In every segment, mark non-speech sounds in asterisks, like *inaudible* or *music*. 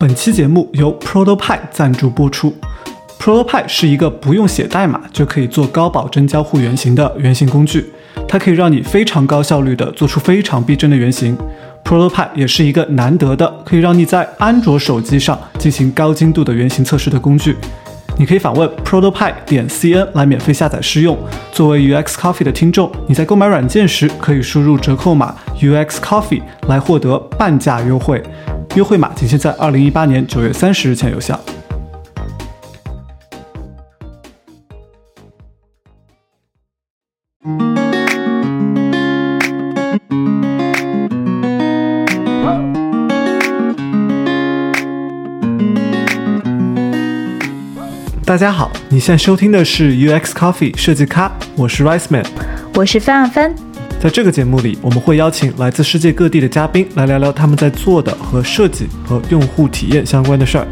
本期节目由 Protopie 赞助播出。Protopie 是一个不用写代码就可以做高保真交互原型的原型工具，它可以让你非常高效率的做出非常逼真的原型。Protopie 也是一个难得的可以让你在安卓手机上进行高精度的原型测试的工具。你可以访问 Protopie 点 cn 来免费下载试用。作为 UX Coffee 的听众，你在购买软件时可以输入折扣码 UX Coffee 来获得半价优惠，优惠码仅限在二零一八年九月三十日前有效。大家好，你现在收听的是 UX Coffee 设计咖，我是 Rice Man，我是范范。在这个节目里，我们会邀请来自世界各地的嘉宾来聊聊他们在做的和设计和用户体验相关的事儿。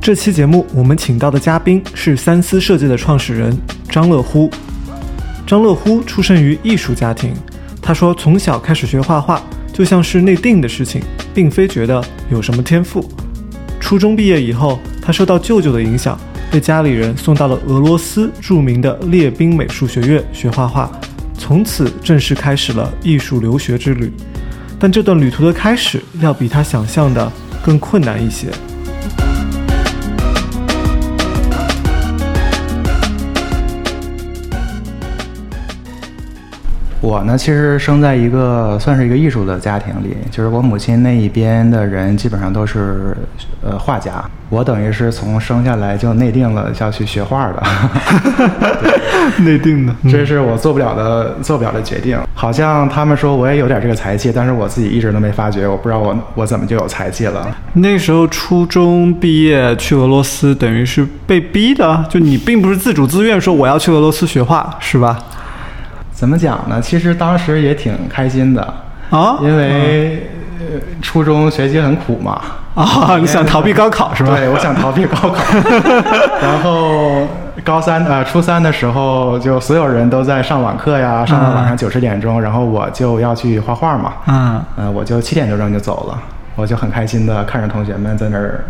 这期节目我们请到的嘉宾是三思设计的创始人张乐乎。张乐乎出生于艺术家庭，他说从小开始学画画就像是内定的事情，并非觉得有什么天赋。初中毕业以后，他受到舅舅的影响，被家里人送到了俄罗斯著名的列宾美术学院学画画，从此正式开始了艺术留学之旅。但这段旅途的开始，要比他想象的更困难一些。我呢，其实生在一个算是一个艺术的家庭里，就是我母亲那一边的人基本上都是呃画家，我等于是从生下来就内定了要去学画的，*laughs* 内定的，这是我做不了的做不了的决定。好像他们说我也有点这个才气，但是我自己一直都没发觉，我不知道我我怎么就有才气了。那时候初中毕业去俄罗斯，等于是被逼的，就你并不是自主自愿说我要去俄罗斯学画，是吧？怎么讲呢？其实当时也挺开心的啊，因为初中学习很苦嘛。啊，你想逃避高考是吧？对，我想逃避高考。*laughs* 然后高三呃初三的时候，就所有人都在上网课呀，上到晚上九十点钟，然后我就要去画画嘛。嗯，呃，我就七点多钟就走了，我就很开心的看着同学们在那儿。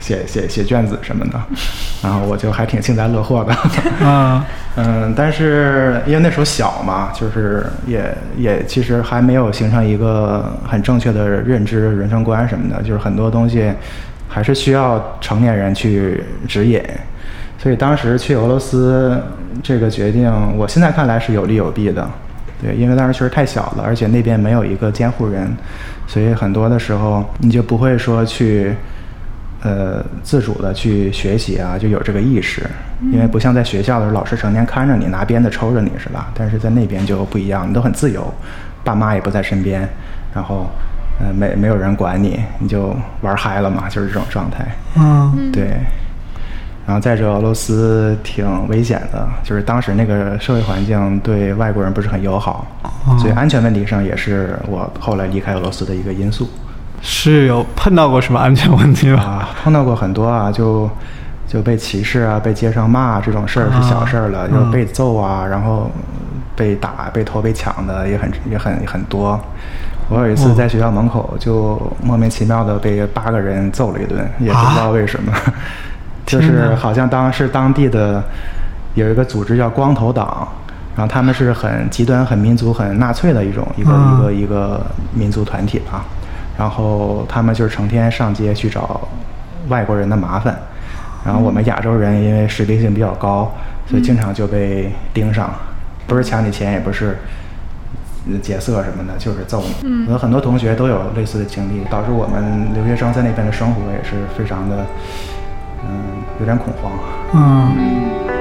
写写写卷子什么的，然后我就还挺幸灾乐祸的。嗯嗯，但是因为那时候小嘛，就是也也其实还没有形成一个很正确的认知、人生观什么的，就是很多东西还是需要成年人去指引。所以当时去俄罗斯这个决定，我现在看来是有利有弊的。对，因为当时确实太小了，而且那边没有一个监护人，所以很多的时候你就不会说去。呃，自主的去学习啊，就有这个意识，因为不像在学校的时候，老师成天看着你，拿鞭子抽着你是吧？但是在那边就不一样，你都很自由，爸妈也不在身边，然后，呃，没没有人管你，你就玩嗨了嘛，就是这种状态。嗯，对。然后再者，俄罗斯挺危险的，就是当时那个社会环境对外国人不是很友好，所以安全问题上也是我后来离开俄罗斯的一个因素。是有碰到过什么安全问题吗？碰到过很多啊，就就被歧视啊，被街上骂这种事儿是小事儿了，就被揍啊，然后被打、被偷、被抢的也很也很很多。我有一次在学校门口就莫名其妙的被八个人揍了一顿，也不知道为什么，*laughs* 就是好像当是当地的有一个组织叫光头党，然后他们是很极端、很民族、很纳粹的一种一个一个一个民族团体吧。然后他们就是成天上街去找外国人的麻烦，然后我们亚洲人因为实力性比较高，所以经常就被盯上，不是抢你钱，也不是劫色什么的，就是揍你。我很多同学都有类似的经历，导致我们留学生在那边的生活也是非常的，嗯，有点恐慌。嗯。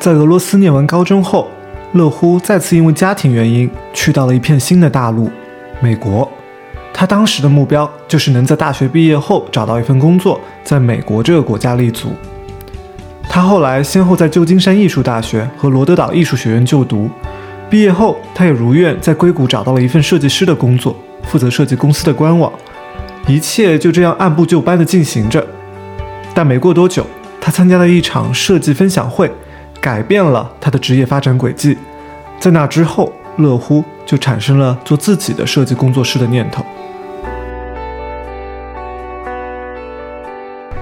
在俄罗斯念完高中后，乐乎再次因为家庭原因去到了一片新的大陆——美国。他当时的目标就是能在大学毕业后找到一份工作，在美国这个国家立足。他后来先后在旧金山艺术大学和罗德岛艺术学院就读。毕业后，他也如愿在硅谷找到了一份设计师的工作，负责设计公司的官网。一切就这样按部就班地进行着。但没过多久，他参加了一场设计分享会，改变了他的职业发展轨迹。在那之后，乐乎就产生了做自己的设计工作室的念头。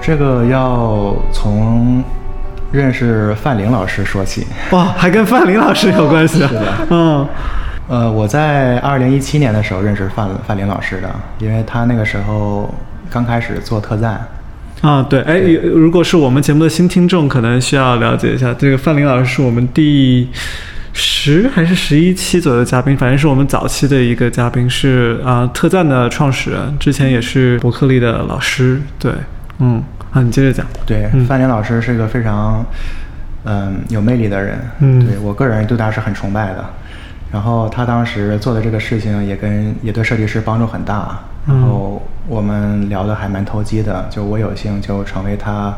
这个要从认识范玲老师说起。哇，还跟范玲老师有关系啊？是的嗯呃，我在二零一七年的时候认识范范玲老师的，因为他那个时候刚开始做特赞。啊，对，哎，有如果是我们节目的新听众，可能需要了解一下，这个范林老师是我们第十还是十一期左右的嘉宾，反正是我们早期的一个嘉宾，是啊、特赞的创始人，之前也是伯克利的老师，对，嗯，啊，你接着讲，对，范林老师是一个非常嗯有魅力的人，嗯。对我个人对他是很崇拜的。然后他当时做的这个事情也跟也对设计师帮助很大，然后我们聊的还蛮投机的，就我有幸就成为他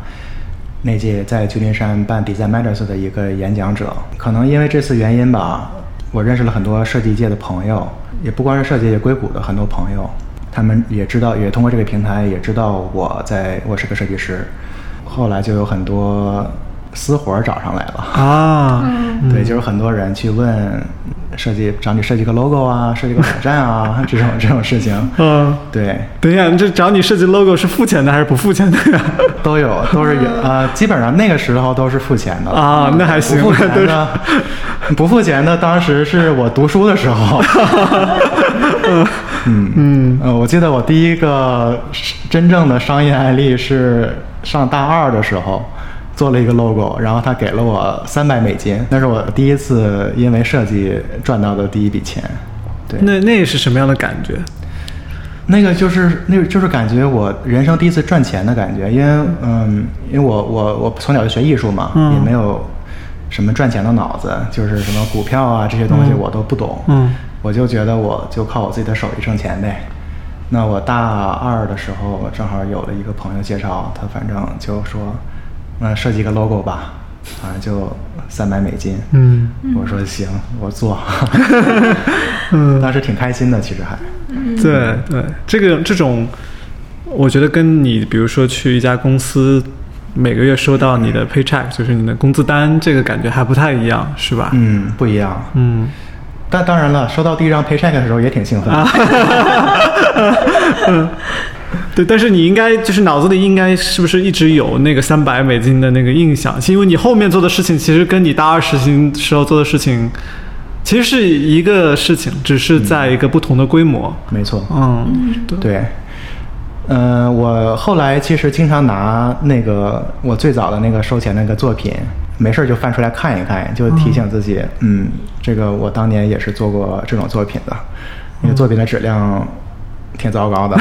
那届在旧金山办 Design Matters 的一个演讲者。可能因为这次原因吧，我认识了很多设计界的朋友，也不光是设计界硅谷的很多朋友，他们也知道，也通过这个平台也知道我在我是个设计师。后来就有很多私活儿找上来了。啊，*laughs* 对，就是很多人去问设计找你设计个 logo 啊，设计个网站啊，这种这种事情。嗯，对，等一下，这找你设计 logo 是付钱的还是不付钱的呀？都有，都是有呃，基本上那个时候都是付钱的了啊那还行 *laughs* 不付钱的，不付钱的，当时是我读书的时候。*laughs* 嗯嗯，呃，我记得我第一个真正的商业案例是上大二的时候。做了一个 logo，然后他给了我三百美金，那是我第一次因为设计赚到的第一笔钱。对，那那是什么样的感觉？那个就是那个就是感觉我人生第一次赚钱的感觉，因为嗯，因为我我我从小就学艺术嘛，嗯。也没有什么赚钱的脑子，就是什么股票啊这些东西我都不懂，嗯。我就觉得我就靠我自己的手艺挣钱呗。那我大二的时候正好有了一个朋友介绍，他反正就说，那设计个 logo 吧，反正就三百美金，嗯我说行，我做，*laughs* 嗯，当时挺开心的，其实还。对对，这个这种，我觉得跟你比如说去一家公司，每个月收到你的 paycheck，就是你的工资单，这个感觉还不太一样，是吧？嗯，不一样。嗯但当然了，收到第一张 paycheck 的时候也挺兴奋。啊，*laughs* *laughs* 嗯，*laughs* 对，但是你应该就是脑子里应该是不是一直有那个三百美金的那个印象？是因为你后面做的事情其实跟你大二实习时候做的事情其实是一个事情，只是在一个不同的规模。没错，嗯，对，对。呃，我后来其实经常拿那个我最早的那个收钱那个作品，没事儿就翻出来看一看，就提醒自己，嗯，这个我当年也是做过这种作品的，那个作品的质量挺糟糕的，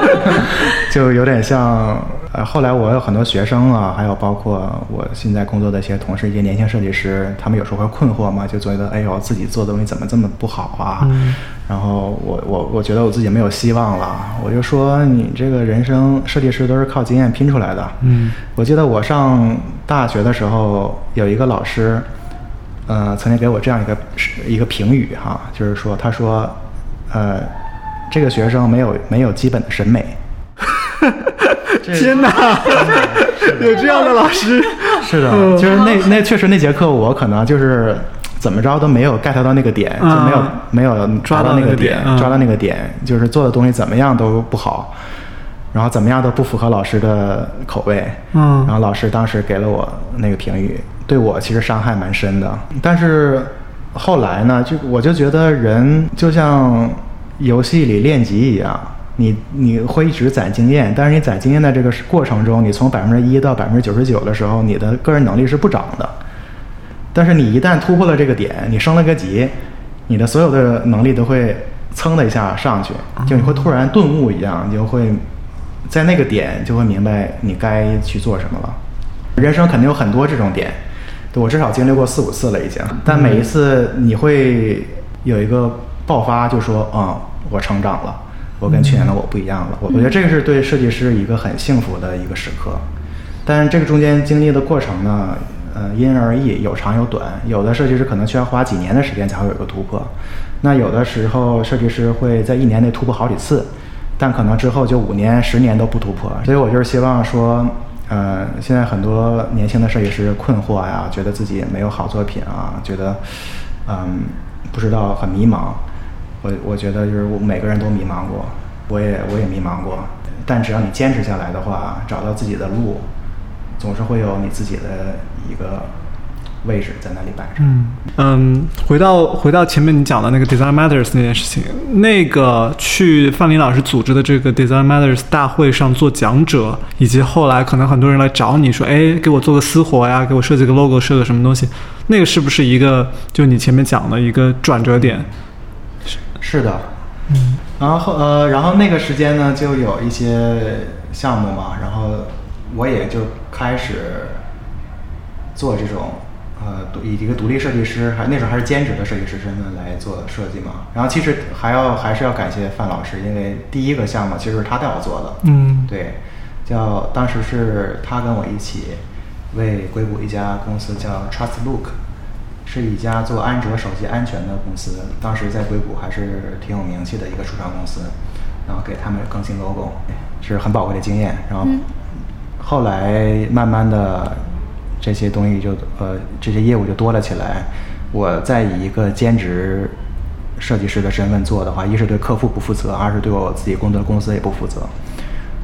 *laughs* 就有点像呃，后来我有很多学生啊，还有包括我现在工作的一些同事，一些年轻设计师，他们有时候会困惑嘛，就觉得哎呦，自己做的东西怎么这么不好啊？嗯然后我我我觉得我自己没有希望了，我就说你这个人生设计师都是靠经验拼出来的。嗯我记得我上大学的时候，有一个老师，呃，曾经给我这样一个一个评语哈，就是说，他说，呃，这个学生没有没有基本的审美。*laughs* 天哪，有这样的老师？是的，就是那 *laughs* 那确实那节课我可能就是怎么着都没有 get 到那个点，就没有啊没有抓到那个个点嗯。抓到那个点，就是做的东西怎么样都不好，然后怎么样都不符合老师的口味，嗯。然后老师当时给了我那个评语，对我其实伤害蛮深的，但是后来呢，就我就觉得人就像游戏里练级一样。你你会一直攒经验，但是你攒经验的这个过程中，你从百分之一到百分之九十九的时候，你的个人能力是不涨的。但是你一旦突破了这个点，你升了个级，你的所有的能力都会蹭的一下上去，就你会突然顿悟一样，你就会在那个点就会明白你该去做什么了。人生肯定有很多这种点，对我至少经历过四五次了已经，但每一次你会有一个爆发，就说啊、嗯，我成长了，我跟去年的我不一样了。我我觉得这个是对设计师一个很幸福的一个时刻。但是这个中间经历的过程呢，呃，因人而异，有长有短。有的设计师可能需要花几年的时间才会有一个突破，那有的时候设计师会在一年内突破好几次，但可能之后就五年、十年都不突破。所以我就是希望说，呃，现在很多年轻的设计师困惑呀，觉得自己没有好作品啊，觉得嗯不知道很迷茫。我我觉得就是我每个人都迷茫过，我也我也迷茫过。但只要你坚持下来的话，找到自己的路，总是会有你自己的一个位置在那里摆着。嗯嗯，回到回到前面你讲的那个 Design Matters 那件事情，那个去范林老师组织的这个 Design Matters 大会上做讲者，以及后来可能很多人来找你说，哎，给我做个私活呀，给我设计个 logo，设个什么东西，那个是不是一个就你前面讲的一个转折点？是的，嗯，然后呃，然后那个时间呢，就有一些项目嘛，然后我也就开始做这种呃，以一个独立设计师，还那时候还是兼职的设计师身份来做设计嘛。然后其实还要还是要感谢范老师，因为第一个项目其实是他带我做的，嗯，对，叫当时是他跟我一起为硅谷一家公司叫 Trust Look。是一家做安卓手机安全的公司，当时在硅谷还是挺有名气的一个初创公司，然后给他们更新 logo，是很宝贵的经验。然后后来慢慢的这些东西就呃这些业务就多了起来。我再以一个兼职设计师的身份做的话，一是对客户不负责，二是对我自己工作的公司也不负责。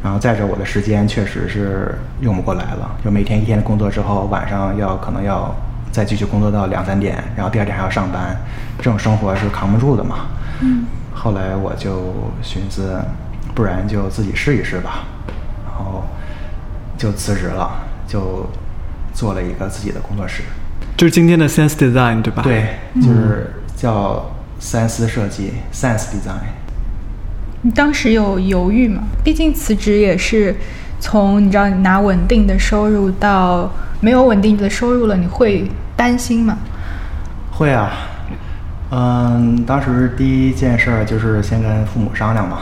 然后再者，我的时间确实是用不过来了，就每天一天的工作之后，晚上要可能要。再继续工作到两三点，然后第二天还要上班，这种生活是扛不住的嘛。嗯。后来我就寻思，不然就自己试一试吧，然后就辞职了，就做了一个自己的工作室。就是今天的 Sense Design 对吧？对，就是叫三思设计 Sense Design。你当时有犹豫吗？毕竟辞职也是从你知道你拿稳定的收入到。没有稳定的收入了，你会担心吗？会啊，嗯，当时第一件事就是先跟父母商量嘛，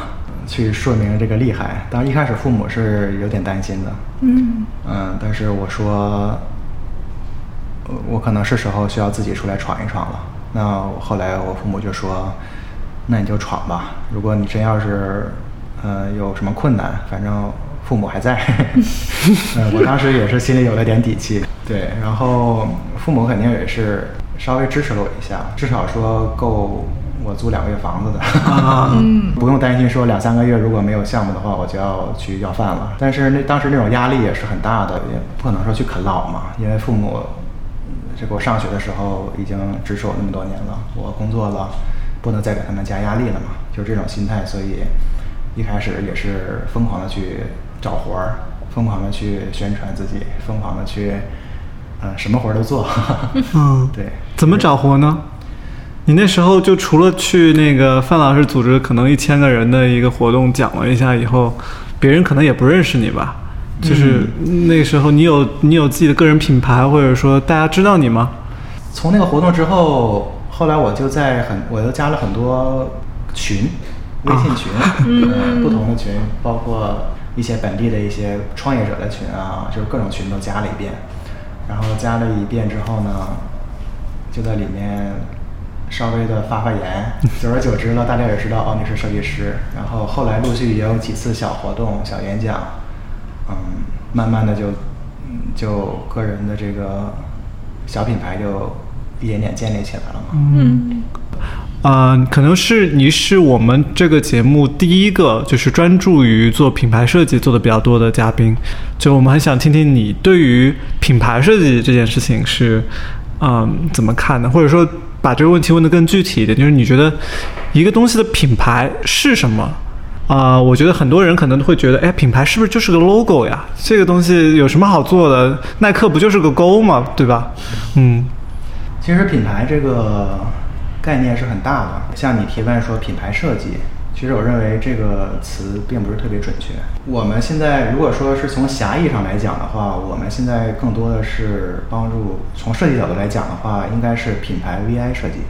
去说明这个厉害。当然一开始父母是有点担心的，嗯嗯，但是我说，我可能是时候需要自己出来闯一闯了。那后来我父母就说，那你就闯吧。如果你真要是，呃，有什么困难，反正。父母还在，嗯，*laughs* 我当时也是心里有了点底气，对，然后父母肯定也是稍微支持了我一下，至少说够我租两个月房子的，*laughs* 嗯，不用担心说两三个月如果没有项目的话，我就要去要饭了。但是那当时那种压力也是很大的，也不可能说去啃老嘛，因为父母这个我上学的时候已经支持我那么多年了，我工作了，不能再给他们加压力了嘛，就是这种心态，所以一开始也是疯狂的去。找活儿，疯狂的去宣传自己，疯狂的去，呃，什么活儿都做。嗯，*laughs* 对。怎么找活呢？你那时候就除了去那个范老师组织可能一千个人的一个活动讲了一下以后，别人可能也不认识你吧？就是那时候你有你有自己的个人品牌，或者说大家知道你吗？从那个活动之后，后来我就在很，我又加了很多群，微信群，*laughs* 嗯，不同的群，包括。一些本地的一些创业者的群啊，就是各种群都加了一遍，然后加了一遍之后呢，就在里面稍微的发发言，久而久之呢，大家也知道哦你是设计师，然后后来陆续也有几次小活动、小演讲，嗯，慢慢的就就个人的这个小品牌就一点点建立起来了嘛。嗯。嗯，可能是你是我们这个节目第一个就是专注于做品牌设计做的比较多的嘉宾，就我们很想听听你对于品牌设计这件事情是嗯怎么看的，或者说把这个问题问得更具体一点，就是你觉得一个东西的品牌是什么？啊，我觉得很多人可能会觉得，哎，品牌是不是就是个 logo 呀？这个东西有什么好做的？耐克不就是个勾吗？对吧？嗯，其实品牌这个。概念是很大的，像你提问说品牌设计，其实我认为这个词并不是特别准确。我们现在如果说是从狭义上来讲的话，我们现在更多的是帮助从设计角度来讲的话，应该是品牌 VI 设计。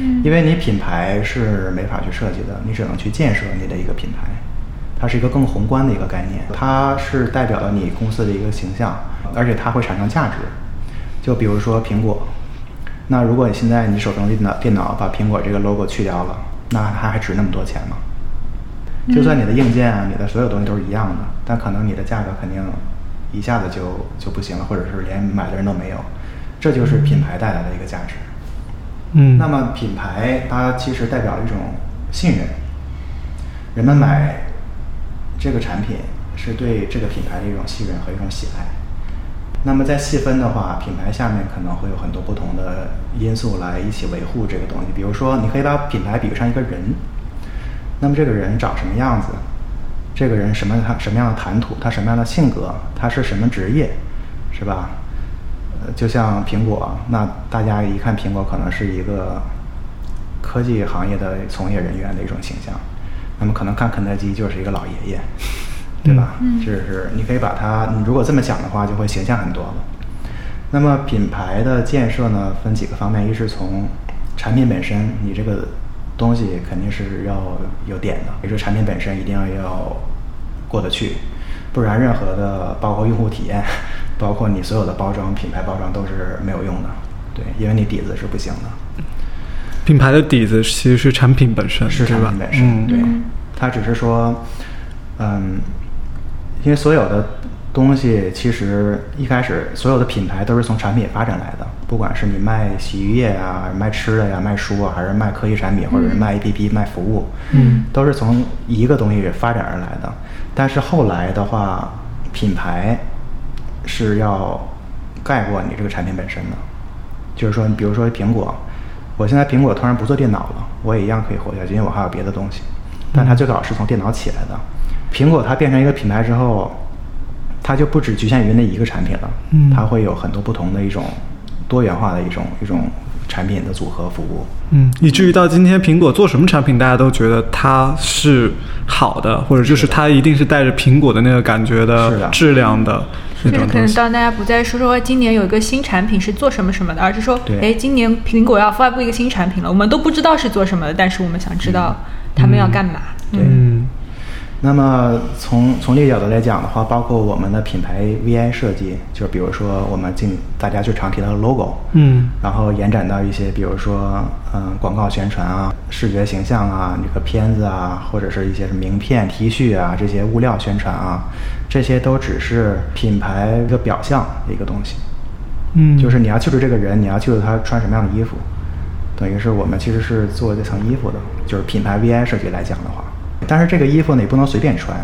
嗯，因为你品牌是没法去设计的，你只能去建设你的一个品牌，它是一个更宏观的一个概念，它是代表了你公司的一个形象，而且它会产生价值。就比如说苹果。那如果你现在你手中电脑电脑把苹果这个 logo 去掉了，那它还值那么多钱吗？就算你的硬件啊，你的所有东西都是一样的，但可能你的价格肯定一下子就就不行了，或者是连买的人都没有，这就是品牌带来的一个价值。嗯，那么品牌它其实代表了一种信任，人们买这个产品是对这个品牌的一种信任和一种喜爱。那么再细分的话，品牌下面可能会有很多不同的因素来一起维护这个东西。比如说，你可以把品牌比上一个人，那么这个人长什么样子？这个人什么他什么样的谈吐？他什么样的性格？他是什么职业？是吧？呃，就像苹果，那大家一看苹果，可能是一个科技行业的从业人员的一种形象。那么可能看肯德基就是一个老爷爷，对吧？嗯就是你可以把它，你如果这么想的话，就会形象很多了。那么品牌的建设呢，分几个方面，一是从产品本身，你这个东西肯定是要有点的，也就是产品本身一定要要过得去，不然任何的包括用户体验，*laughs* 包括你所有的包装、品牌包装都是没有用的，对，因为你底子是不行的。品牌的底子其实是产品本身，是产品本身，嗯，对嗯，它只是说，嗯，因为所有的东西其实一开始所有的品牌都是从产品发展来的，不管是你卖洗浴液啊、卖吃的呀、卖书啊，还是卖科技产品，或者是卖 APP、卖服务，嗯都是从一个东西发展而来的。但是后来的话，品牌是要盖过你这个产品本身的。就是说，比如说苹果，我现在苹果突然不做电脑了，我也一样可以活下去，因为我还有别的东西。但它最早是从电脑起来的。苹果它变成一个品牌之后，它就不只局限于那一个产品了，嗯。它会有很多不同的一种多元化的一种一种产品的组合服务。嗯，以至于到今天，苹果做什么产品，大家都觉得它是好的，或者就是它一定是带着苹果的那个感觉的的。质量的那甚至可。能当大家不再说说今年有一个新产品是做什么什么的，而是说，对。哎，今年苹果要发布一个新产品了，我们都不知道是做什么的，但是我们想知道他们要干嘛。对。嗯那么从从这个角度来讲的话，包括我们的品牌 VI 设计，就比如说我们进大家最常提到的 logo，嗯。然后延展到一些，比如说嗯广告宣传啊、视觉形象啊、这个片子啊，或者是一些名片、T 恤啊这些物料宣传啊，这些都只是品牌一个表象的一个东西。嗯，就是你要记住这个人，你要记住他穿什么样的衣服，等于是我们其实是做这层衣服的，就是品牌 VI 设计来讲的话，但是这个衣服呢，你不能随便穿，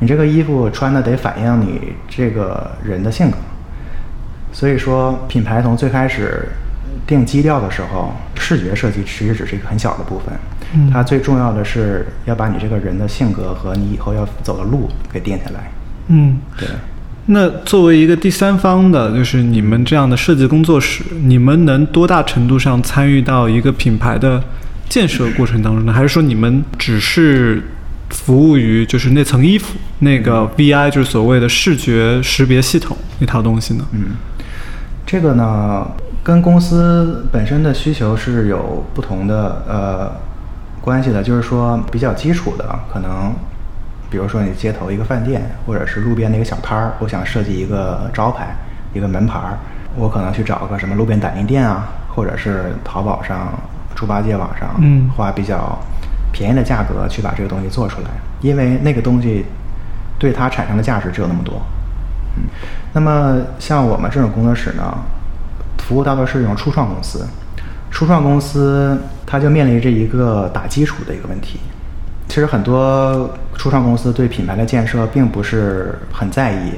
你这个衣服穿的得反映你这个人的性格。所以说，品牌从最开始定基调的时候，视觉设计其实只是一个很小的部分，嗯它最重要的是要把你这个人的性格和你以后要走的路给定下来。嗯。对。那作为一个第三方的，就是你们这样的设计工作室，你们能多大程度上参与到一个品牌的建设过程当中呢？还是说你们只是服务于就是那层衣服，那个 VI 就是所谓的视觉识别系统那套东西呢？嗯，这个呢，跟公司本身的需求是有不同的呃关系的。就是说，比较基础的，可能比如说你街头一个饭店，或者是路边的一个小摊儿，我想设计一个招牌、一个门牌儿，我可能去找个什么路边打印店啊，或者是淘宝上、猪八戒网上，嗯花比较便宜的价格去把这个东西做出来，因为那个东西对它产生的价值只有那么多。嗯，那么像我们这种工作室呢，服务大多是一种初创公司。初创公司它就面临着一个打基础的一个问题。其实很多初创公司对品牌的建设并不是很在意，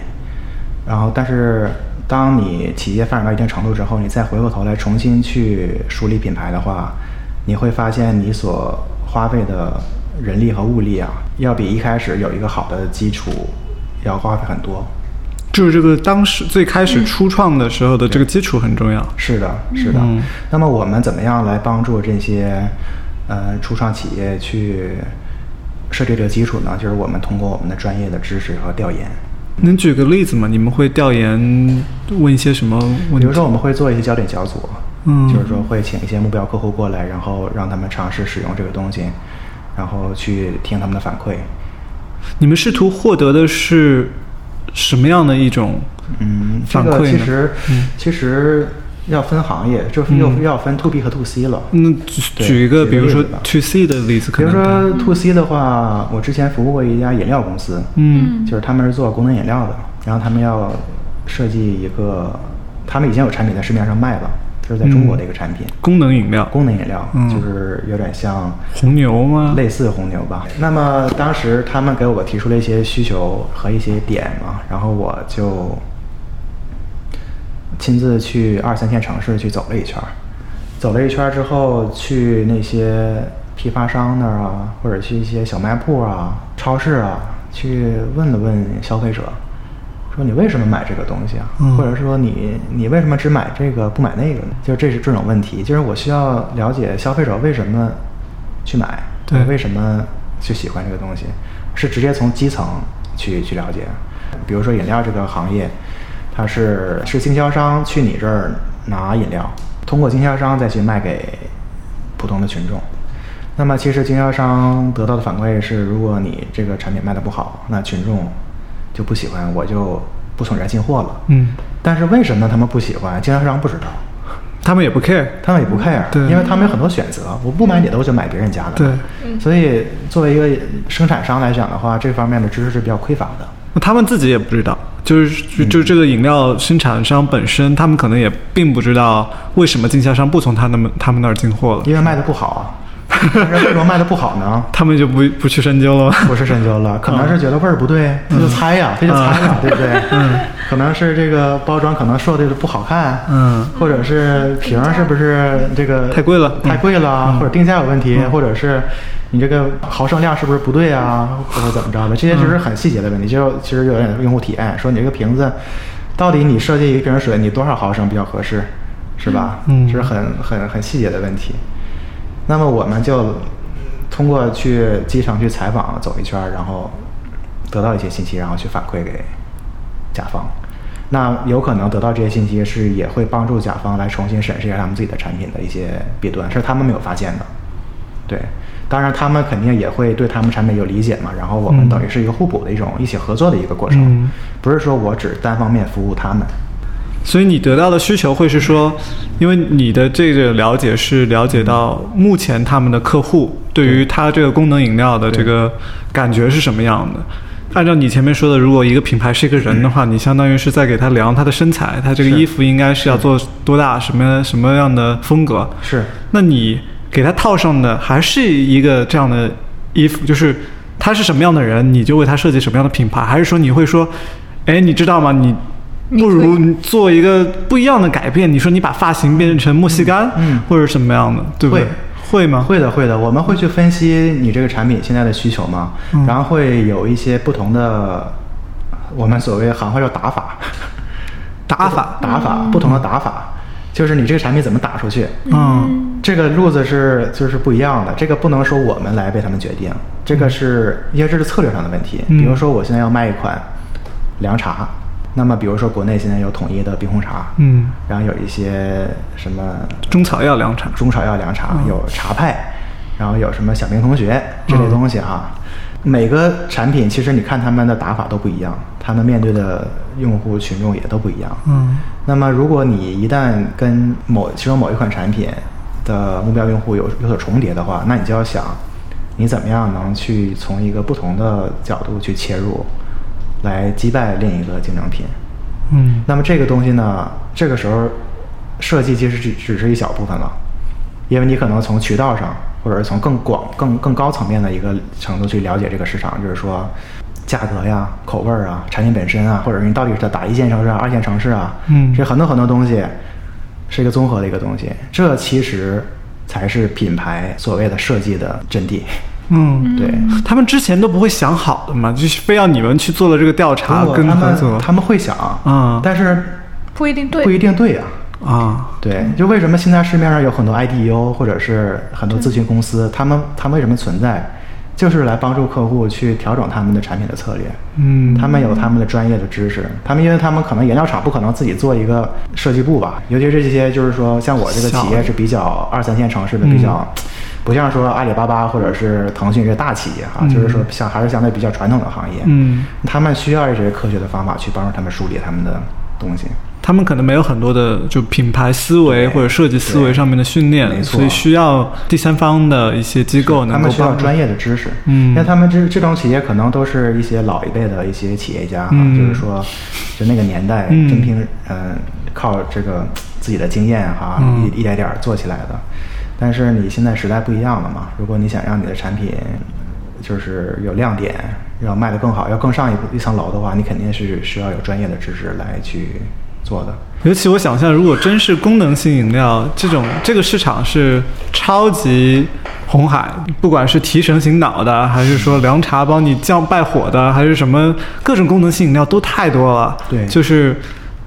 然后但是当你企业发展到一定程度之后，你再回过头来重新去梳理品牌的话，你会发现你所花费的人力和物力啊，要比一开始有一个好的基础要花费很多。就是这个当时最开始初创的时候的这个基础很重要。是的，是的。嗯那么我们怎么样来帮助这些呃初创企业去设计这个基础呢？就是我们通过我们的专业的知识和调研，能举个例子吗？你们会调研问一些什么问题？比如说我们会做一些焦点小组，嗯就是说会请一些目标客户过来，然后让他们尝试使用这个东西，然后去听他们的反馈。你们试图获得的是什么样的一种嗯，这个反馈呢其实、嗯其实要分行业，就又、嗯要分 to B 和 to C 了。那举举一个，比如说 to C 的例子，可比如说 to C 的话，我之前服务过一家饮料公司，嗯就是他们是做功能饮料的。然后他们要设计一个，他们已经有产品在市面上卖了，就是在中国的一个产品，功能饮料，功能饮料，嗯就是有点像红牛吗？类似红牛吧。那么当时他们给我提出了一些需求和一些点嘛，然后我就亲自去二三线城市去走了一圈儿，走了一圈儿之后，去那些批发商那儿啊，或者去一些小卖铺啊、超市啊，去问了问消费者，说你为什么买这个东西啊？嗯或者说你你为什么只买这个不买那个呢？就是这是这种问题，就是我需要了解消费者为什么去买，对为什么去喜欢这个东西，是直接从基层去去了解。比如说饮料这个行业，它是是经销商去你这儿拿饮料，通过经销商再去卖给普通的群众。那么其实经销商得到的反馈是，如果你这个产品卖的不好，那群众就不喜欢，我就不从你这儿进货了。嗯，但是为什么他们不喜欢？经销商不知道，他们也不 care。他们也不 care，对因为他们有很多选择，我不买你的，我就买别人家的。对，所以作为一个生产商来讲的话，这方面的知识是比较匮乏的。那他们自己也不知道，就是就这个饮料生产商本身，他们可能也并不知道为什么经销商不从他们他们那儿进货了，因为卖的不好啊。但 *laughs* 是为什么卖的不好呢？他们就不不去深究了吗？不是深究了，*laughs* 可能是觉得味儿不对，他就猜呀，他就猜呀，*laughs* 对不对？嗯，可能是这个包装可能说的不好看，嗯，或者是瓶儿是不是这个太贵了嗯太贵了，或者定价有问题，或者是你这个毫升量是不是不对啊，或者怎么着的？这些就是很细节的问题，就其实有点用户体验，说你这个瓶子到底你设计一瓶水，你多少毫升比较合适，是吧？嗯这是很很很细节的问题。那么我们就通过去机场去采访走一圈儿，然后得到一些信息，然后去反馈给甲方。那有可能得到这些信息是也会帮助甲方来重新审视一下他们自己的产品的一些弊端，是他们没有发现的。对，当然他们肯定也会对他们产品有理解嘛，然后我们嗯等于是一个互补的一种一起合作的一个过程，嗯不是说我只单方面服务他们。所以你得到的需求会是说，因为你的这个了解是了解到目前他们的客户对于他这个功能饮料的这个感觉是什么样的。按照你前面说的，如果一个品牌是一个人的话，你相当于是在给他量他的身材，他这个衣服应该是要做多大，什么什么样的风格。是，那你给他套上的还是一个这样的衣服，就是他是什么样的人，你就为他设计什么样的品牌，还是说你会说，哎，你知道吗？你不如做一个不一样的改变。你说你把发型变成莫西干，嗯或者什么样的，对不对？会。吗？会的，会的，我们会去分析你这个产品现在的需求嘛，嗯。然后会有一些不同的，我们所谓行话叫打法，*laughs* 打法，*laughs* 打法，不同的打法，就是你这个产品怎么打出去，嗯。这个路子是就是不一样的，这个不能说我们来为他们决定，这个是因为这是策略上的问题。嗯。比如说我现在要卖一款凉茶，那么比如说国内现在有统一的冰红茶，嗯，然后有一些什么中草药凉茶，中草药凉茶，嗯有茶派，然后有什么小明同学这类东西啊。每个产品其实你看他们的打法都不一样，他们面对的用户群众也都不一样。嗯那么如果你一旦跟某其中某一款产品的目标用户有有所重叠的话，那你就要想，你怎么样能去从一个不同的角度去切入，来击败另一个竞争品。嗯那么这个东西呢，这个时候设计其实只只是一小部分了，因为你可能从渠道上，或者是从更广、更更高层面的一个程度去了解这个市场，就是说价格呀、口味儿啊、产品本身啊，或者是你到底是在打一线城市啊、二线城市啊，嗯这很多很多东西是一个综合的一个东西，这其实才是品牌所谓的设计的真谛。嗯，对，他们之前都不会想好的嘛，就是非要你们去做了这个调查跟他合作。们他们会想，嗯。但是不一定对，不一定对呀、啊，对，就为什么现在市面上有很多 IDU 或者是很多咨询公司，他们他们为什么存在，就是来帮助客户去调整他们的产品的策略。嗯，他们有他们的专业的知识，他们因为他们可能颜料厂不可能自己做一个设计部吧，尤其是这些就是说像我这个企业是比较二三线城市的，比较不像说阿里巴巴或者是腾讯这大企业哈，就是说像还是相对比较传统的行业，嗯，他们需要一些科学的方法去帮助他们梳理他们的东西。他们可能没有很多的就品牌思维或者设计思维上面的训练，所以需要第三方的一些机构他能够他。们需要专业的知识，嗯。因为他们这这种企业可能都是一些老一辈的一些企业家哈，嗯。就是说，就那个年代，嗯真凭嗯、靠这个自己的经验哈，嗯。一一点点儿做起来的。但是你现在时代不一样了嘛，如果你想让你的产品就是有亮点，要卖得更好，要更上一层楼的话，你肯定是需要有专业的知识来去做的。尤其我想象，如果真是功能性饮料这种，这个市场是超级红海，不管是提神醒脑的，还是说凉茶帮你降败火的，还是什么各种功能性饮料都太多了。对就是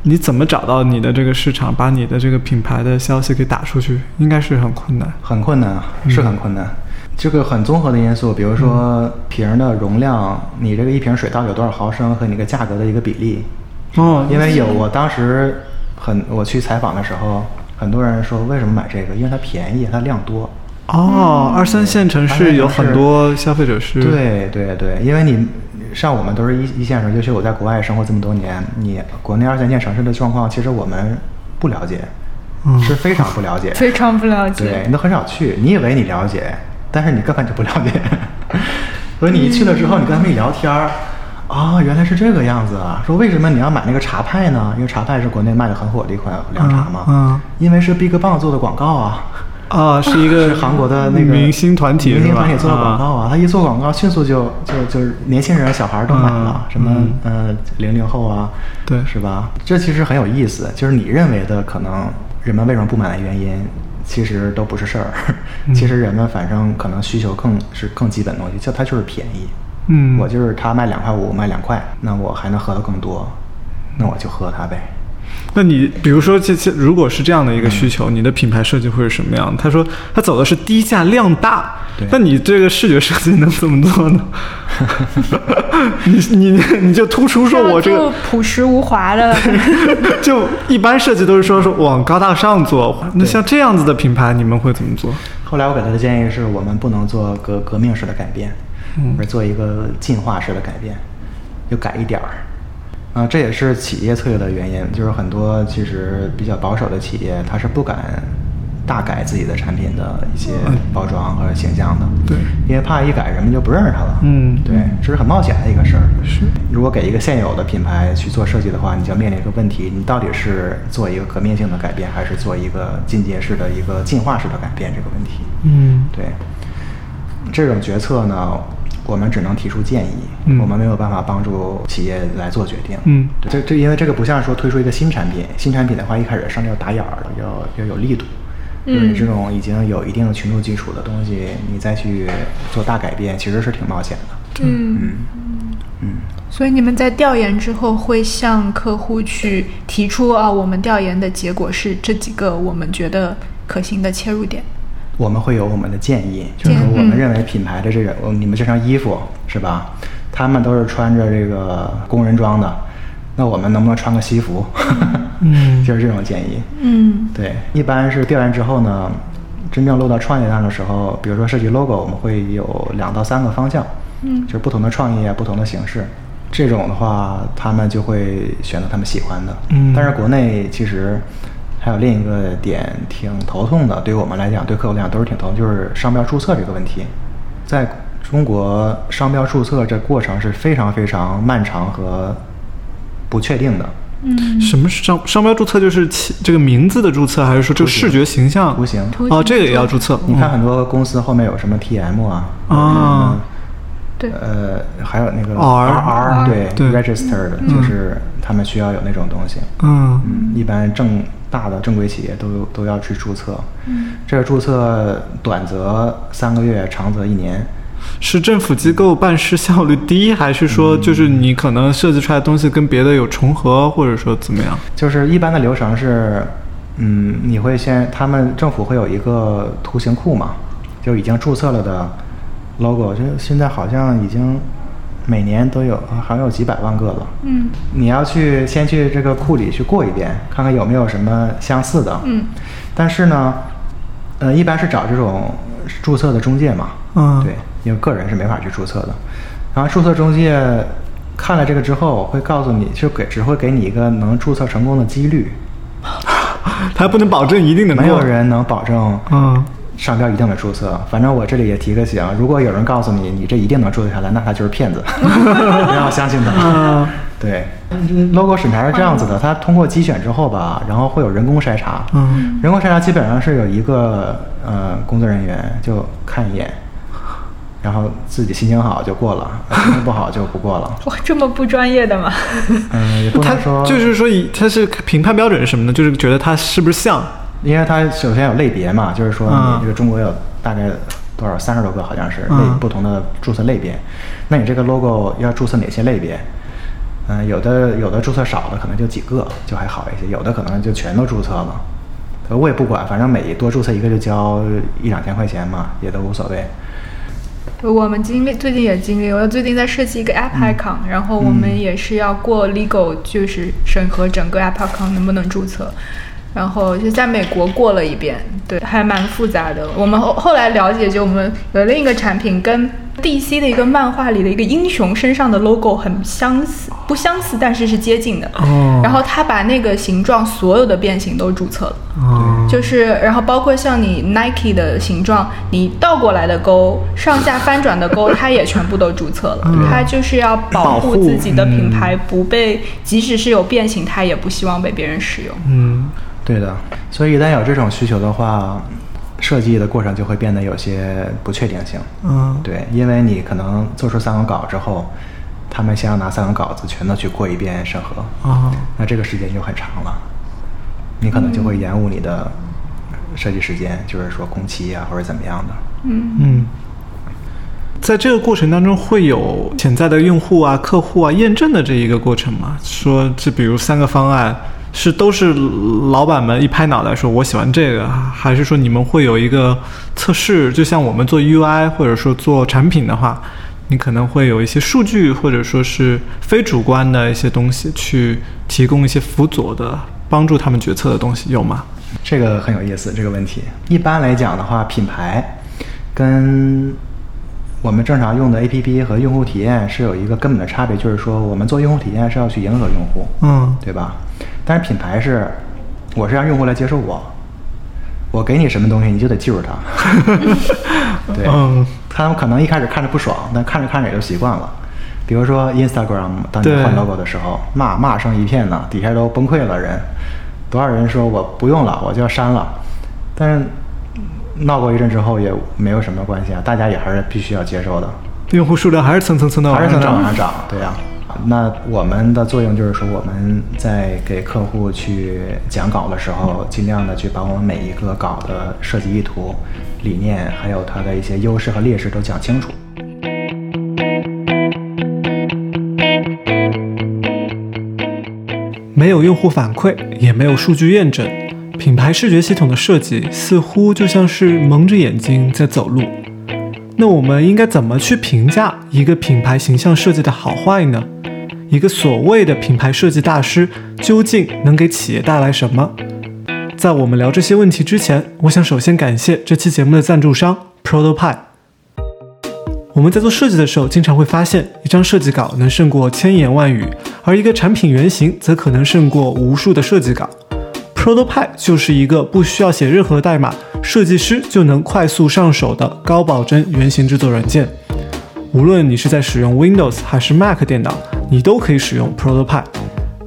你怎么找到你的这个市场，把你的这个品牌的消息给打出去，应该是很困难。很困难，啊是很困难。这个很综合的因素，比如说瓶儿的容量，你这个一瓶水到底有多少毫升和你个价格的一个比例。哦，因为有我当时很我去采访的时候，很多人说为什么买这个？因为它便宜，它量多。哦，二三线城市有很多消费者是，对对对，因为你像我们都是一一线城市，尤其我在国外生活这么多年，你国内二三线城市的状况，其实我们不了解，嗯是非常不了解。*laughs* 非常不了解对。你都很少去，你以为你了解，但是你根本就不了解。*laughs* 所以你一去了之后，你跟他们一聊天儿，啊，原来是这个样子啊！说为什么你要买那个茶派呢？因为茶派是国内卖的很火的一款凉茶嘛。嗯嗯因为是 Big Bang 做的广告啊。啊，*laughs* 是一个是韩国的那个明星团体，明星团体做的广告啊，他一做广告，迅速就就就是年轻人、小孩都买了，嗯什么嗯呃零零后啊，对是吧？这其实很有意思，就是你认为的可能人们为什么不买的原因，其实都不是事儿。嗯其实人们反正可能需求更是更基本的东西，就它就是便宜。嗯，我就是他卖两块五，卖两块，那我还能喝的更多，那我就喝它呗。那你比如说，这这如果是这样的一个需求，你的品牌设计会是什么样？他说他走的是低价量大，那你这个视觉设计能怎么做呢？*laughs* 你你你就突出说我这个朴实无华的，*laughs* 就一般设计都是说说往高大上做，那像这样子的品牌，你们会怎么做？后来我给他的建议是我们不能做革革命式的改变，嗯而做一个进化式的改变，就改一点儿。啊、这也是企业策略的原因，就是很多其实比较保守的企业，它是不敢大改自己的产品的一些包装和形象的，对因为怕一改人们就不认识它了。嗯对，这是很冒险的一个事儿。是，如果给一个现有的品牌去做设计的话，你就要面临一个问题：你到底是做一个革命性的改变，还是做一个进阶式的一个进化式的改变？这个问题。嗯对，这种决策呢，我们只能提出建议，嗯我们没有办法帮助企业来做决定。嗯对这这因为这个不像说推出一个新产品，新产品的话一开始上来要打眼儿的，要要有力度。就是你这种已经有一定群众基础的东西，你再去做大改变，其实是挺冒险的。嗯，嗯嗯，所以你们在调研之后会向客户去提出啊，我们调研的结果是这几个我们觉得可行的切入点。我们会有我们的建议，就是说我们嗯认为品牌的这个，呃你们这身衣服是吧？他们都是穿着这个工人装的，那我们能不能穿个西服？嗯 *laughs* 就是这种建议。嗯对，一般是调研之后呢，真正落到创业上的时候，比如说设计 logo，我们会有两到三个方向，嗯就是不同的创意啊，不同的形式。这种的话，他们就会选择他们喜欢的。嗯但是国内其实还有另一个点挺头痛的，对于我们来讲，对客户来讲都是挺头痛，就是商标注册这个问题。在中国，商标注册这过程是非常非常漫长和不确定的。嗯，什么是商商标注册？就是起这个名字的注册，还是说这个视觉形象？图形图哦，这个也要注册。你看嗯很多公司后面有什么 TM 啊，啊对，呃，还有那个 R R，对对 registered，就是他们需要有那种东西。嗯嗯，一般正大的正规企业都都要去注册。嗯，这个注册短则三个月，长则一年。是政府机构办事效率低，还是说就是你可能设计出来的东西跟别的有重合，或者说怎么样？就是一般的流程是，嗯，你会先，他们政府会有一个图形库嘛，就已经注册了的 logo，就现在好像已经每年都有，好像有几百万个了。嗯你要去先去这个库里去过一遍，看看有没有什么相似的。嗯，但是呢，呃，一般是找这种注册的中介嘛。嗯对，因为个人是没法去注册的。然后注册中介看了这个之后，会告诉你就给只会给你一个能注册成功的几率，*laughs* 他不能保证一定能过。没有人能保证嗯商标一定得注册。反正我这里也提个醒，如果有人告诉你你这一定能注册下来，那他就是骗子，*laughs* 不要相信他。嗯对，logo 审查是这样子的，它通过机选之后吧，然后会有人工筛查。嗯人工筛查基本上是有一个呃工作人员就看一眼，然后自己心情好就过了，心情不好就不过了。*laughs* 哇，这么不专业的吗？嗯，也不能说就是说以他是评判标准是什么呢？就是觉得他是不是像因为它首先有类别嘛，就是说嗯你这个中国有大概多少三十多个好像是类嗯不同的注册类别，那你这个 logo 要注册哪些类别？嗯，有的有的注册少的可能就几个就还好一些，有的可能就全都注册了。呃我也不管，反正每多注册一个就交一两千块钱嘛，也都无所谓。我们经历最近也经历，我最近在设计一个 App Icon，、然后我们也是要过 legal，就是审核整个 App Icon 能不能注册，然后就在美国过了一遍，对，还蛮复杂的。我们后后来了解，就我们有另一个产品跟 DC 的一个漫画里的一个英雄身上的 logo 很相似，不相似，但是是接近的。哦然后他把那个形状所有的变形都注册了。哦就是，然后包括像你 Nike 的形状，你倒过来的勾、上下翻转的勾，它也全部都注册了。它就是要保护自己的品牌不被，即使是有变形，它也不希望被别人使用。嗯对的，所以一旦有这种需求的话，设计的过程就会变得有些不确定性。嗯。对，因为你可能做出三个稿之后，他们先要拿三个稿子全都去过一遍审核，啊。那这个时间就很长了，你可能就会延误你的设计时间，就是说工期啊或者怎么样的。嗯，在这个过程当中会有潜在的用户啊、客户啊验证的这一个过程吗？说就比如三个方案是都是老板们一拍脑袋说我喜欢这个，还是说你们会有一个测试？就像我们做 UI 或者说做产品的话，你可能会有一些数据或者说是非主观的一些东西去提供一些辅佐的帮助他们决策的东西，有吗？这个很有意思，这个问题。一般来讲的话，品牌跟我们正常用的 APP 和用户体验是有一个根本的差别，就是说我们做用户体验是要去迎合用户，嗯对吧？但是品牌是，我是让用户来接受我，我给你什么东西你就得记住它。*laughs* 对，嗯他们可能一开始看着不爽，但看着看着也就习惯了。比如说 Instagram，当你换 logo 的时候，骂骂声一片呢，底下都崩溃了人，多少人说我不用了，我就要删了，但是闹过一阵之后也没有什么关系啊，大家也还是必须要接受的。用户数量还是蹭蹭蹭的往上涨，对呀、那我们的作用就是说，我们在给客户去讲稿的时候，尽量的去把我们每一个稿的设计意图、理念，还有它的一些优势和劣势都讲清楚。没有用户反馈，也没有数据验证，品牌视觉系统的设计似乎就像是蒙着眼睛在走路。那我们应该怎么去评价一个品牌形象设计的好坏呢？一个所谓的品牌设计大师究竟能给企业带来什么？在我们聊这些问题之前，我想首先感谢这期节目的赞助商 Protopie。我们在做设计的时候，经常会发现，一张设计稿能胜过千言万语，而一个产品原型则可能胜过无数的设计稿。Protopie 就是一个不需要写任何代码，设计师就能快速上手的高保真原型制作软件。无论你是在使用 Windows 还是 Mac 电脑，你都可以使用 Protopie。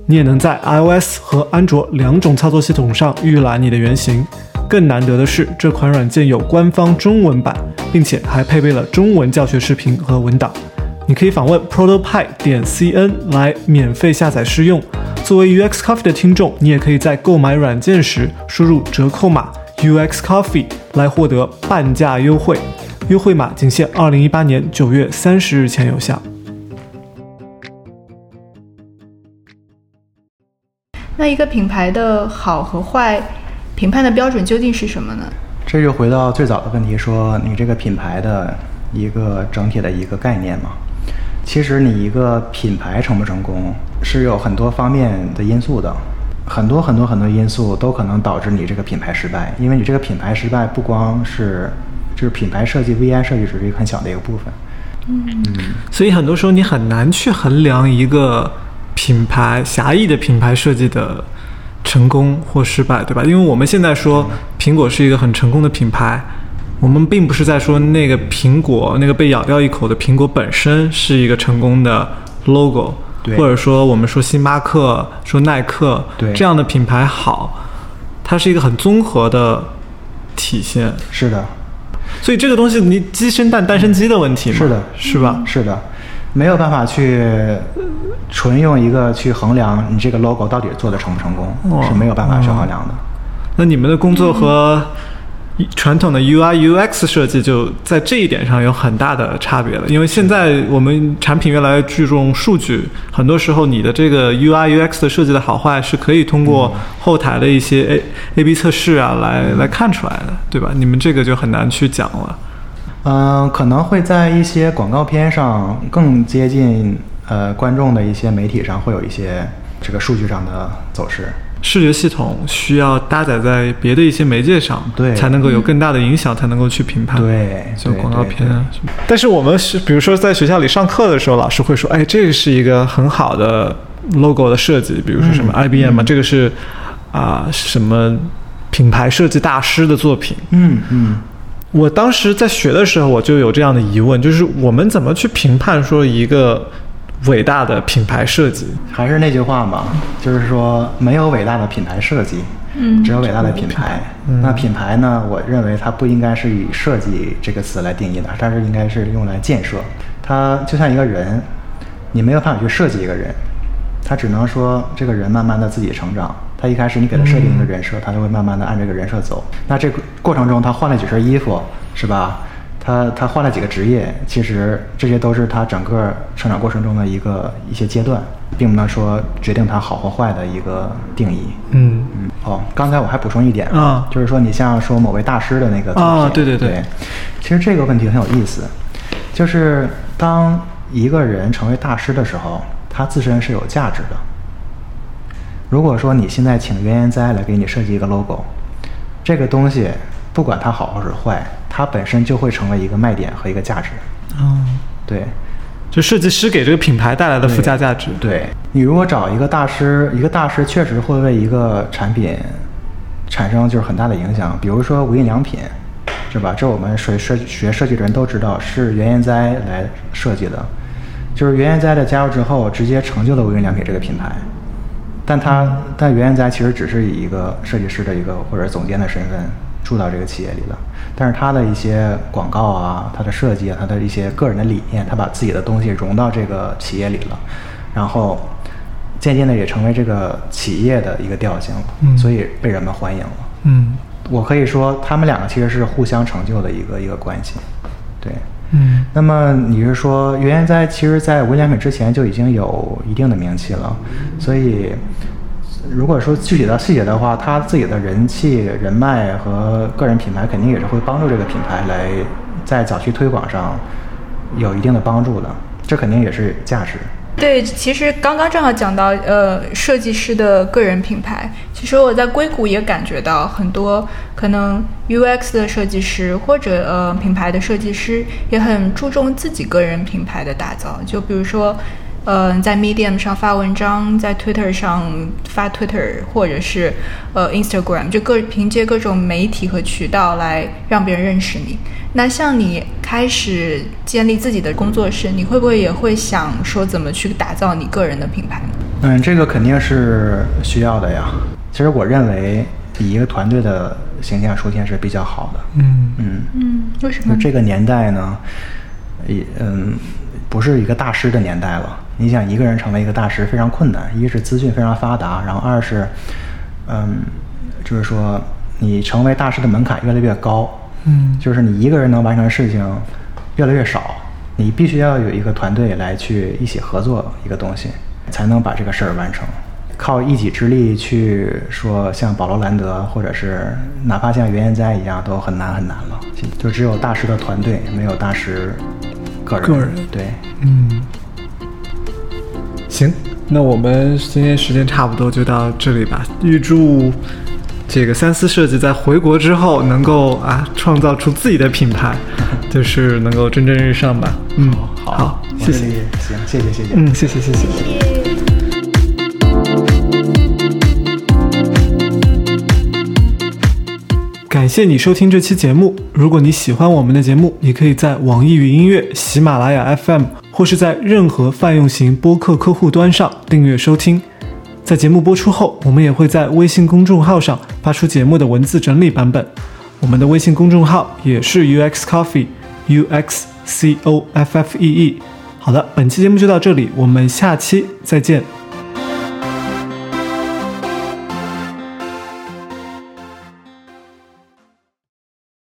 你也能在 iOS 和安卓两种操作系统上预览你的原型。更难得的是，这款软件有官方中文版，并且还配备了中文教学视频和文档。你可以访问 protopie 点 cn 来免费下载试用。作为 UX Coffee 的听众，你也可以在购买软件时输入折扣码 UX Coffee 来获得半价优惠，优惠码仅限二零一八年九月三十日前有效。那一个品牌的好和坏评判的标准究竟是什么呢？这就回到最早的问题，说你这个品牌的一个整体的一个概念嘛。其实你一个品牌成不成功，是有很多方面的因素的，很多很多很多因素都可能导致你这个品牌失败。因为你这个品牌失败，不光是就是品牌设计、VI 设计只是一个很小的一个部分，嗯，所以很多时候你很难去衡量一个品牌狭义的品牌设计的成功或失败，对吧？因为我们现在说苹果是一个很成功的品牌，我们并不是在说那个苹果那个被咬掉一口的苹果本身是一个成功的 logo，对。或者说我们说星巴克、说耐克对这样的品牌好，它是一个很综合的体现。是的，所以这个东西你鸡生蛋，蛋生鸡的问题嘛，是的是吧？是的，没有办法去纯用一个去衡量你这个 logo 到底做的成不成功，哦是没有办法去衡量的。那你们的工作和传统的 UI UX 设计就在这一点上有很大的差别了，因为现在我们产品越来越注重数据，很多时候你的这个 UI UX 的设计的好坏是可以通过后台的一些 A A B 测试啊来来看出来的，对吧？你们这个就很难去讲了。嗯、可能会在一些广告片上更接近呃观众的一些媒体上会有一些这个数据上的走势。视觉系统需要搭载在别的一些媒介上，对才能够有更大的影响，才能够去评判。对像广告片啊什么。但是我们是，比如说在学校里上课的时候，老师会说，哎，这个是一个很好的 logo 的设计，比如说什么 IBM 啊，这个是啊、什么品牌设计大师的作品。嗯嗯，我当时在学的时候，我就有这样的疑问，就是我们怎么去评判说一个伟大的品牌设计？还是那句话嘛，就是说没有伟大的品牌设计，嗯只有伟大的品牌。那品牌呢，我认为它不应该是以设计这个词来定义的，它是应该是用来建设。它就像一个人，你没有办法去设计一个人，他只能说这个人慢慢的自己成长。他一开始你给他设定一个人设，他就会慢慢的按这个人设走。那这个过程中，他换了几身衣服，是吧？他他换了几个职业，其实这些都是他整个成长过程中的一个一些阶段，并不能说决定他好或坏的一个定义。嗯嗯，哦，刚才我还补充一点啊就是说你像说某位大师的那个啊对对对对，其实这个问题很有意思，就是当一个人成为大师的时候，他自身是有价值的。如果说你现在请袁研哉来给你设计一个 logo，这个东西不管它好或是坏，它本身就会成为一个卖点和一个价值。嗯，对，就设计师给这个品牌带来的附加价值。对你如果找一个大师，一个大师确实会为一个产品产生就是很大的影响。比如说无印良品，是吧？这我们学设学设计的人都知道，是原研哉来设计的。就是原研哉的加入之后，直接成就了无印良品这个品牌。但他但原研哉其实只是以一个设计师的一个或者总监的身份住到这个企业里了，但是他的一些广告啊，他的设计啊，他的一些个人的理念，他把自己的东西融到这个企业里了，然后渐渐的也成为这个企业的一个调性了，嗯所以被人们欢迎了。嗯我可以说，他们两个其实是互相成就的一个一个关系，对。嗯那么你是说，袁研哉其实在无印良品之前就已经有一定的名气了，所以如果说具体到细节的话，他自己的人气、人脉和个人品牌肯定也是会帮助这个品牌来在早期推广上有一定的帮助的，这肯定也是价值。对，其实刚刚正好讲到，呃，设计师的个人品牌。其实我在硅谷也感觉到很多可能 UX 的设计师或者呃品牌的设计师也很注重自己个人品牌的打造。就比如说，呃，在 Medium 上发文章，在 Twitter 上发 Twitter，或者是呃 Instagram，就各凭借各种媒体和渠道来让别人认识你。那像你开始建立自己的工作室，你会不会也会想说怎么去打造你个人的品牌呢？嗯，这个肯定是需要的呀。其实我认为以一个团队的形象出现是比较好的。嗯嗯，嗯，为什么就？这个年代呢，也嗯，不是一个大师的年代了。你想一个人成为一个大师非常困难，一是资讯非常发达，然后二是，嗯，就是说你成为大师的门槛越来越高，嗯就是你一个人能完成的事情越来越少，你必须要有一个团队来去一起合作一个东西，才能把这个事儿完成。靠一己之力去说像保罗·兰德，或者是哪怕像袁研哉一样，都很难很难了。就只有大师的团队，没有大师个人。个人对，嗯，行，那我们今天时间差不多就到这里吧。预祝这个三思设计在回国之后能够啊创造出自己的品牌，就是能够蒸蒸日上吧。嗯，好，谢谢，行，谢谢，谢谢，嗯，谢谢，谢谢。感谢你收听这期节目。如果你喜欢我们的节目，你可以在网易云音乐、喜马拉雅 FM 或是在任何泛用型播客客户端上订阅收听。在节目播出后，我们也会在微信公众号上发出节目的文字整理版本。我们的微信公众号也是 UX Coffee，U X C O F F E E。好的，本期节目就到这里，我们下期再见。